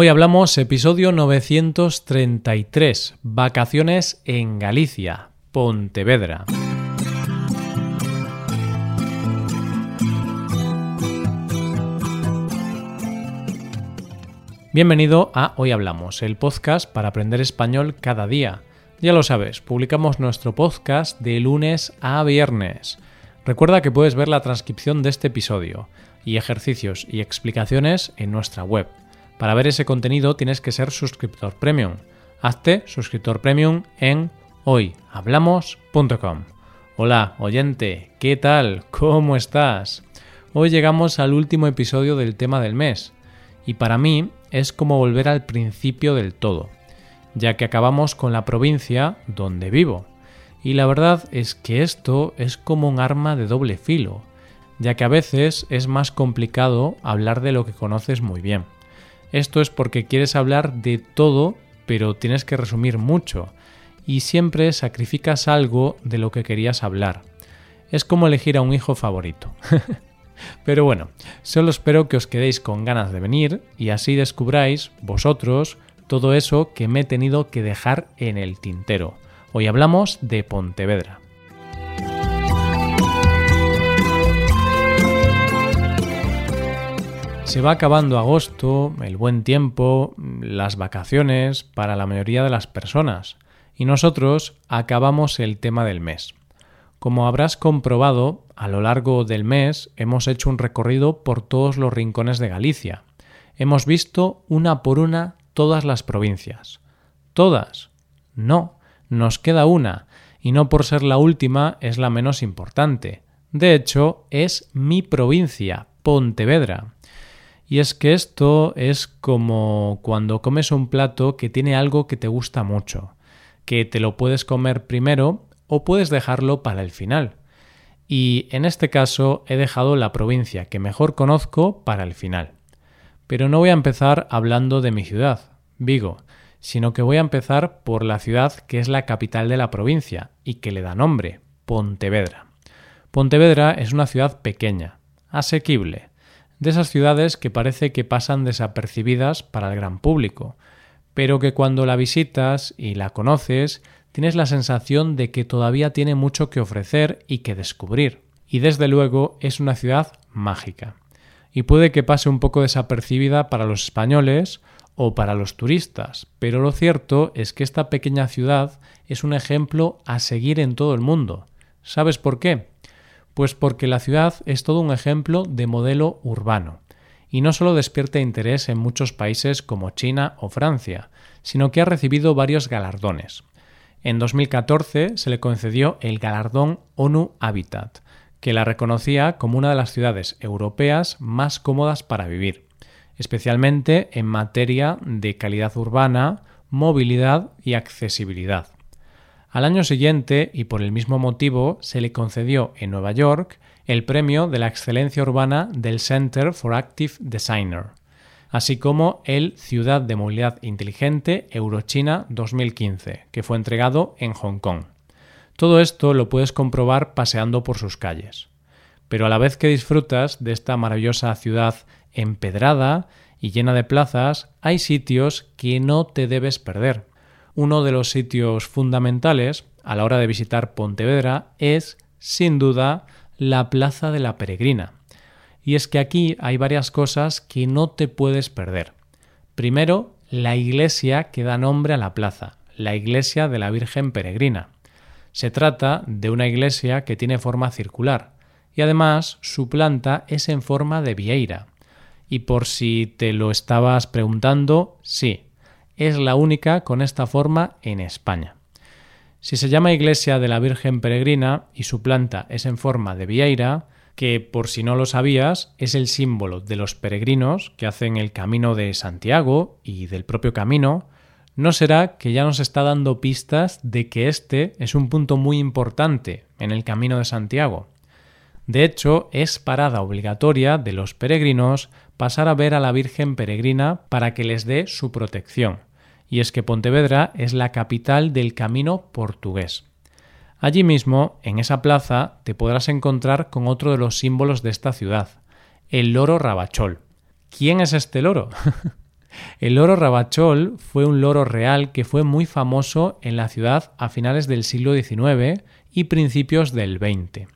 Hoy hablamos episodio 933, vacaciones en Galicia, Pontevedra. Bienvenido a Hoy Hablamos, el podcast para aprender español cada día. Ya lo sabes, publicamos nuestro podcast de lunes a viernes. Recuerda que puedes ver la transcripción de este episodio y ejercicios y explicaciones en nuestra web para ver ese contenido tienes que ser suscriptor premium. Hazte suscriptor premium en hoyhablamos.com. Hola, oyente, ¿qué tal? ¿Cómo estás? Hoy llegamos al último episodio del tema del mes y para mí es como volver al principio del todo, ya que acabamos con la provincia donde vivo. Y la verdad es que esto es como un arma de doble filo, ya que a veces es más complicado hablar de lo que conoces muy bien. Esto es porque quieres hablar de todo, pero tienes que resumir mucho, y siempre sacrificas algo de lo que querías hablar. Es como elegir a un hijo favorito. pero bueno, solo espero que os quedéis con ganas de venir y así descubráis, vosotros, todo eso que me he tenido que dejar en el tintero. Hoy hablamos de Pontevedra. Se va acabando agosto, el buen tiempo, las vacaciones para la mayoría de las personas y nosotros acabamos el tema del mes. Como habrás comprobado, a lo largo del mes hemos hecho un recorrido por todos los rincones de Galicia. Hemos visto una por una todas las provincias. ¿Todas? No, nos queda una, y no por ser la última es la menos importante. De hecho, es mi provincia, Pontevedra. Y es que esto es como cuando comes un plato que tiene algo que te gusta mucho, que te lo puedes comer primero o puedes dejarlo para el final. Y en este caso he dejado la provincia que mejor conozco para el final. Pero no voy a empezar hablando de mi ciudad, Vigo, sino que voy a empezar por la ciudad que es la capital de la provincia y que le da nombre, Pontevedra. Pontevedra es una ciudad pequeña, asequible, de esas ciudades que parece que pasan desapercibidas para el gran público, pero que cuando la visitas y la conoces tienes la sensación de que todavía tiene mucho que ofrecer y que descubrir. Y desde luego es una ciudad mágica. Y puede que pase un poco desapercibida para los españoles o para los turistas, pero lo cierto es que esta pequeña ciudad es un ejemplo a seguir en todo el mundo. ¿Sabes por qué? Pues porque la ciudad es todo un ejemplo de modelo urbano, y no solo despierta interés en muchos países como China o Francia, sino que ha recibido varios galardones. En 2014 se le concedió el galardón ONU Habitat, que la reconocía como una de las ciudades europeas más cómodas para vivir, especialmente en materia de calidad urbana, movilidad y accesibilidad. Al año siguiente, y por el mismo motivo, se le concedió en Nueva York el premio de la excelencia urbana del Center for Active Designer, así como el Ciudad de Movilidad Inteligente Eurochina 2015, que fue entregado en Hong Kong. Todo esto lo puedes comprobar paseando por sus calles. Pero a la vez que disfrutas de esta maravillosa ciudad empedrada y llena de plazas, hay sitios que no te debes perder uno de los sitios fundamentales a la hora de visitar Pontevedra es, sin duda, la Plaza de la Peregrina. Y es que aquí hay varias cosas que no te puedes perder. Primero, la iglesia que da nombre a la plaza, la iglesia de la Virgen Peregrina. Se trata de una iglesia que tiene forma circular y además su planta es en forma de vieira. Y por si te lo estabas preguntando, sí, es la única con esta forma en España. Si se llama Iglesia de la Virgen Peregrina y su planta es en forma de vieira, que por si no lo sabías es el símbolo de los peregrinos que hacen el camino de Santiago y del propio camino, ¿no será que ya nos está dando pistas de que este es un punto muy importante en el camino de Santiago? De hecho, es parada obligatoria de los peregrinos pasar a ver a la Virgen Peregrina para que les dé su protección y es que Pontevedra es la capital del camino portugués. Allí mismo, en esa plaza, te podrás encontrar con otro de los símbolos de esta ciudad, el loro rabachol. ¿Quién es este loro? El loro Rabachol fue un loro real que fue muy famoso en la ciudad a finales del siglo XIX y principios del XX,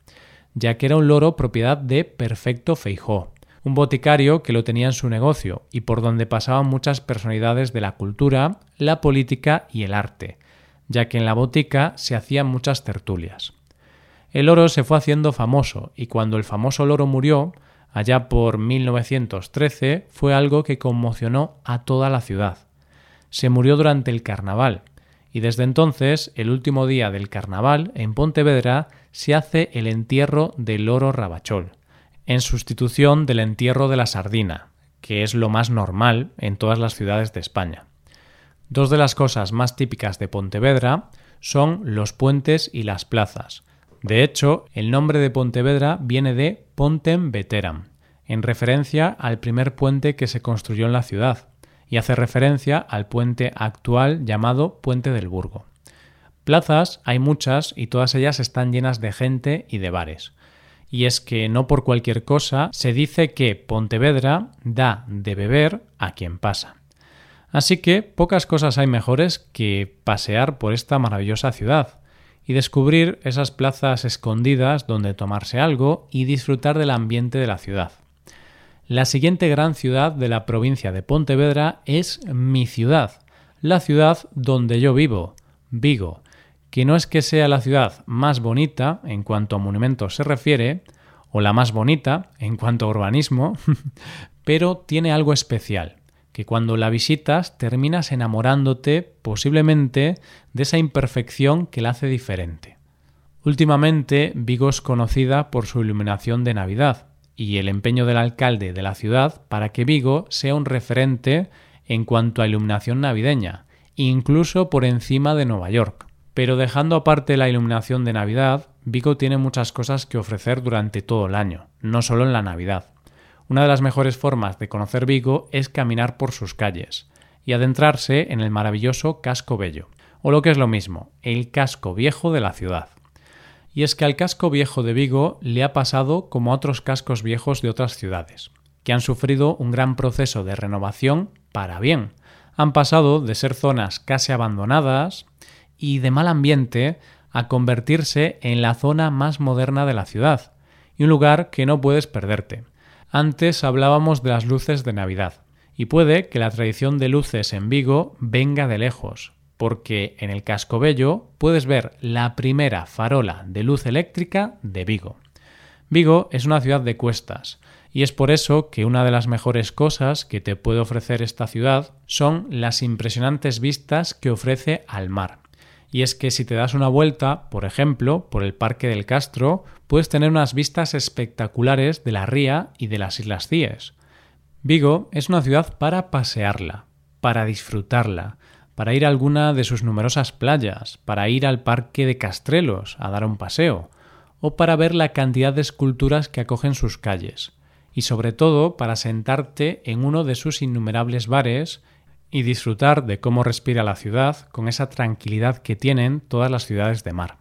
ya que era un loro propiedad de Perfecto Feijó, un boticario que lo tenía en su negocio y por donde pasaban muchas personalidades de la cultura, la política y el arte, ya que en la botica se hacían muchas tertulias. El loro se fue haciendo famoso y cuando el famoso loro murió, allá por 1913, fue algo que conmocionó a toda la ciudad. Se murió durante el carnaval y desde entonces, el último día del carnaval, en Pontevedra, se hace el entierro del loro Rabachol en sustitución del entierro de la sardina, que es lo más normal en todas las ciudades de España. Dos de las cosas más típicas de Pontevedra son los puentes y las plazas. De hecho, el nombre de Pontevedra viene de Pontem Veteram, en referencia al primer puente que se construyó en la ciudad, y hace referencia al puente actual llamado Puente del Burgo. Plazas hay muchas y todas ellas están llenas de gente y de bares y es que no por cualquier cosa se dice que Pontevedra da de beber a quien pasa. Así que pocas cosas hay mejores que pasear por esta maravillosa ciudad y descubrir esas plazas escondidas donde tomarse algo y disfrutar del ambiente de la ciudad. La siguiente gran ciudad de la provincia de Pontevedra es mi ciudad, la ciudad donde yo vivo, Vigo, que no es que sea la ciudad más bonita en cuanto a monumentos se refiere, o la más bonita en cuanto a urbanismo, pero tiene algo especial, que cuando la visitas terminas enamorándote posiblemente de esa imperfección que la hace diferente. Últimamente Vigo es conocida por su iluminación de Navidad y el empeño del alcalde de la ciudad para que Vigo sea un referente en cuanto a iluminación navideña, incluso por encima de Nueva York. Pero dejando aparte la iluminación de Navidad, Vigo tiene muchas cosas que ofrecer durante todo el año, no solo en la Navidad. Una de las mejores formas de conocer Vigo es caminar por sus calles y adentrarse en el maravilloso Casco Bello, o lo que es lo mismo, el casco viejo de la ciudad. Y es que al casco viejo de Vigo le ha pasado como a otros cascos viejos de otras ciudades, que han sufrido un gran proceso de renovación para bien. Han pasado de ser zonas casi abandonadas, y de mal ambiente a convertirse en la zona más moderna de la ciudad, y un lugar que no puedes perderte. Antes hablábamos de las luces de Navidad, y puede que la tradición de luces en Vigo venga de lejos, porque en el Casco Bello puedes ver la primera farola de luz eléctrica de Vigo. Vigo es una ciudad de cuestas, y es por eso que una de las mejores cosas que te puede ofrecer esta ciudad son las impresionantes vistas que ofrece al mar y es que si te das una vuelta, por ejemplo, por el Parque del Castro, puedes tener unas vistas espectaculares de la ría y de las Islas Cíes. Vigo es una ciudad para pasearla, para disfrutarla, para ir a alguna de sus numerosas playas, para ir al Parque de Castrelos a dar un paseo, o para ver la cantidad de esculturas que acogen sus calles, y sobre todo para sentarte en uno de sus innumerables bares y disfrutar de cómo respira la ciudad con esa tranquilidad que tienen todas las ciudades de mar.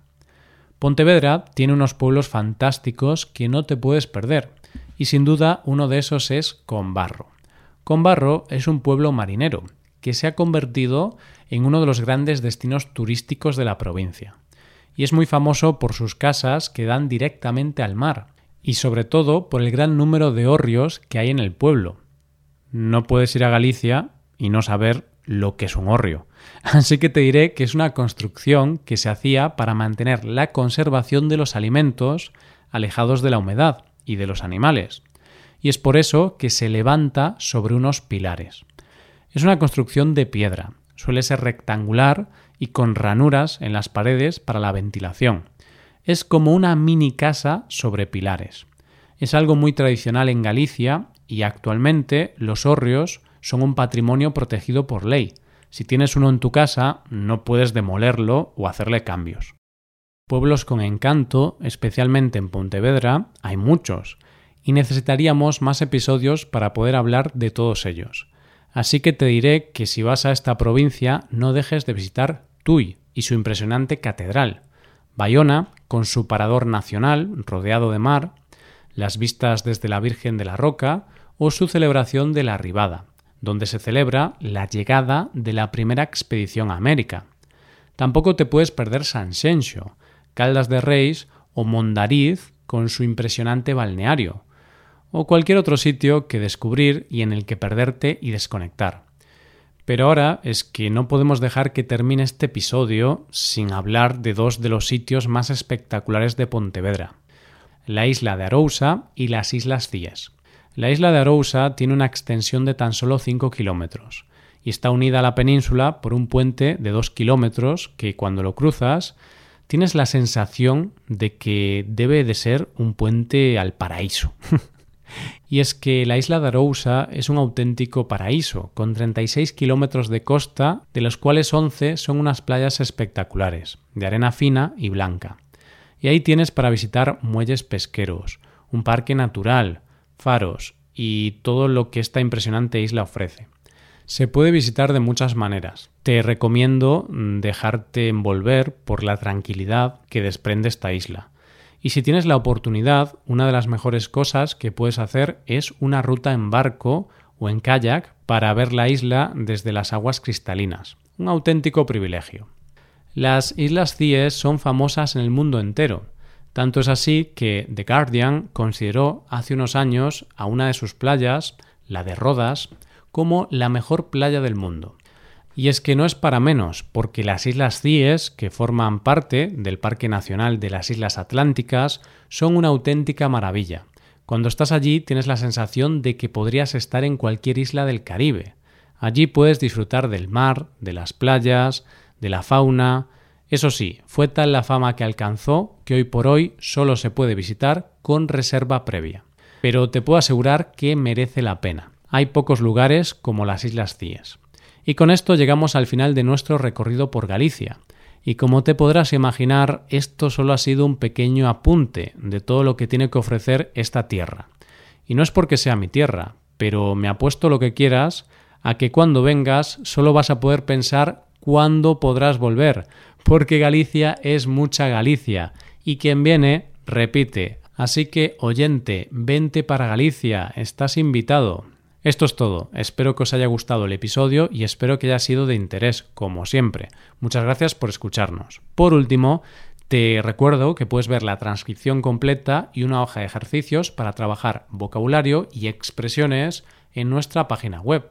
Pontevedra tiene unos pueblos fantásticos que no te puedes perder, y sin duda uno de esos es Conbarro. Conbarro es un pueblo marinero que se ha convertido en uno de los grandes destinos turísticos de la provincia, y es muy famoso por sus casas que dan directamente al mar, y sobre todo por el gran número de hórreos que hay en el pueblo. No puedes ir a Galicia y no saber lo que es un hórreo. Así que te diré que es una construcción que se hacía para mantener la conservación de los alimentos alejados de la humedad y de los animales. Y es por eso que se levanta sobre unos pilares. Es una construcción de piedra, suele ser rectangular y con ranuras en las paredes para la ventilación. Es como una mini casa sobre pilares. Es algo muy tradicional en Galicia y actualmente los hórreos son un patrimonio protegido por ley. Si tienes uno en tu casa, no puedes demolerlo o hacerle cambios. Pueblos con encanto, especialmente en Pontevedra, hay muchos, y necesitaríamos más episodios para poder hablar de todos ellos. Así que te diré que si vas a esta provincia no dejes de visitar Tui y su impresionante catedral, Bayona, con su parador nacional rodeado de mar, las vistas desde la Virgen de la Roca o su celebración de la Ribada, donde se celebra la llegada de la primera expedición a América. Tampoco te puedes perder San Xenxo, Caldas de Reis o Mondariz con su impresionante balneario, o cualquier otro sitio que descubrir y en el que perderte y desconectar. Pero ahora es que no podemos dejar que termine este episodio sin hablar de dos de los sitios más espectaculares de Pontevedra, la isla de Arousa y las Islas Cíes. La isla de Arousa tiene una extensión de tan solo 5 kilómetros y está unida a la península por un puente de 2 kilómetros que cuando lo cruzas tienes la sensación de que debe de ser un puente al paraíso. y es que la isla de Arousa es un auténtico paraíso, con 36 kilómetros de costa, de los cuales 11 son unas playas espectaculares, de arena fina y blanca. Y ahí tienes para visitar muelles pesqueros, un parque natural, faros y todo lo que esta impresionante isla ofrece. Se puede visitar de muchas maneras. Te recomiendo mm, dejarte envolver por la tranquilidad que desprende esta isla. Y si tienes la oportunidad, una de las mejores cosas que puedes hacer es una ruta en barco o en kayak para ver la isla desde las aguas cristalinas. Un auténtico privilegio. Las Islas Cíes son famosas en el mundo entero, tanto es así que The Guardian consideró hace unos años a una de sus playas, la de Rodas, como la mejor playa del mundo. Y es que no es para menos, porque las Islas Cíes, que forman parte del Parque Nacional de las Islas Atlánticas, son una auténtica maravilla. Cuando estás allí tienes la sensación de que podrías estar en cualquier isla del Caribe. Allí puedes disfrutar del mar, de las playas, de la fauna, eso sí, fue tal la fama que alcanzó que hoy por hoy solo se puede visitar con reserva previa. Pero te puedo asegurar que merece la pena. Hay pocos lugares como las Islas Cíes. Y con esto llegamos al final de nuestro recorrido por Galicia. Y como te podrás imaginar, esto solo ha sido un pequeño apunte de todo lo que tiene que ofrecer esta tierra. Y no es porque sea mi tierra, pero me apuesto lo que quieras a que cuando vengas solo vas a poder pensar cuándo podrás volver, porque Galicia es mucha Galicia y quien viene repite. Así que, oyente, vente para Galicia, estás invitado. Esto es todo, espero que os haya gustado el episodio y espero que haya sido de interés, como siempre. Muchas gracias por escucharnos. Por último, te recuerdo que puedes ver la transcripción completa y una hoja de ejercicios para trabajar vocabulario y expresiones en nuestra página web.